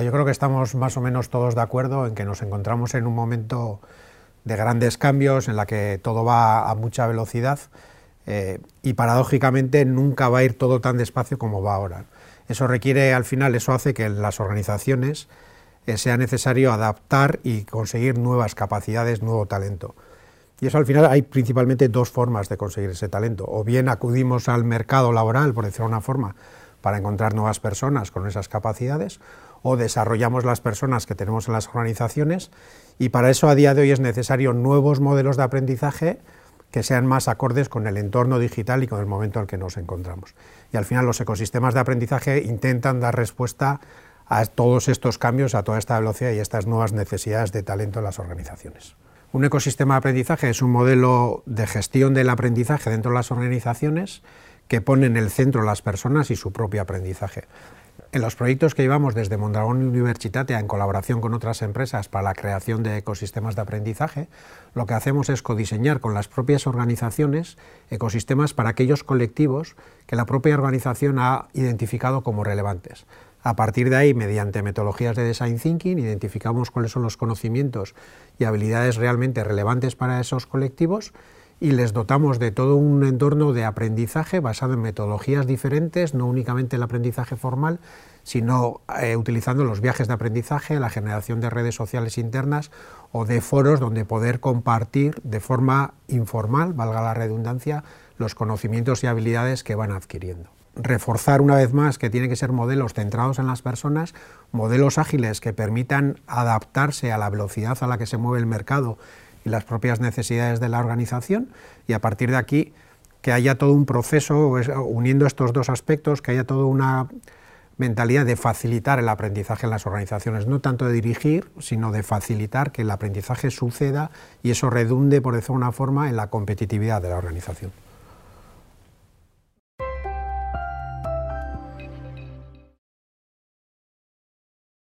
Yo creo que estamos más o menos todos de acuerdo en que nos encontramos en un momento de grandes cambios, en la que todo va a mucha velocidad eh, y paradójicamente nunca va a ir todo tan despacio como va ahora. Eso requiere, al final, eso hace que en las organizaciones eh, sea necesario adaptar y conseguir nuevas capacidades, nuevo talento. Y eso al final hay principalmente dos formas de conseguir ese talento. O bien acudimos al mercado laboral, por decirlo de una forma, para encontrar nuevas personas con esas capacidades, o desarrollamos las personas que tenemos en las organizaciones y para eso a día de hoy es necesario nuevos modelos de aprendizaje que sean más acordes con el entorno digital y con el momento en el que nos encontramos. Y al final los ecosistemas de aprendizaje intentan dar respuesta a todos estos cambios, a toda esta velocidad y a estas nuevas necesidades de talento en las organizaciones. Un ecosistema de aprendizaje es un modelo de gestión del aprendizaje dentro de las organizaciones que pone en el centro las personas y su propio aprendizaje. En los proyectos que llevamos desde Mondragón Universitatea en colaboración con otras empresas para la creación de ecosistemas de aprendizaje, lo que hacemos es codiseñar con las propias organizaciones ecosistemas para aquellos colectivos que la propia organización ha identificado como relevantes. A partir de ahí, mediante metodologías de design thinking, identificamos cuáles son los conocimientos y habilidades realmente relevantes para esos colectivos y les dotamos de todo un entorno de aprendizaje basado en metodologías diferentes, no únicamente el aprendizaje formal, sino eh, utilizando los viajes de aprendizaje, la generación de redes sociales internas o de foros donde poder compartir de forma informal, valga la redundancia, los conocimientos y habilidades que van adquiriendo. Reforzar una vez más que tienen que ser modelos centrados en las personas, modelos ágiles que permitan adaptarse a la velocidad a la que se mueve el mercado y las propias necesidades de la organización y a partir de aquí que haya todo un proceso uniendo estos dos aspectos, que haya toda una mentalidad de facilitar el aprendizaje en las organizaciones, no tanto de dirigir, sino de facilitar que el aprendizaje suceda y eso redunde, por decirlo de una forma, en la competitividad de la organización.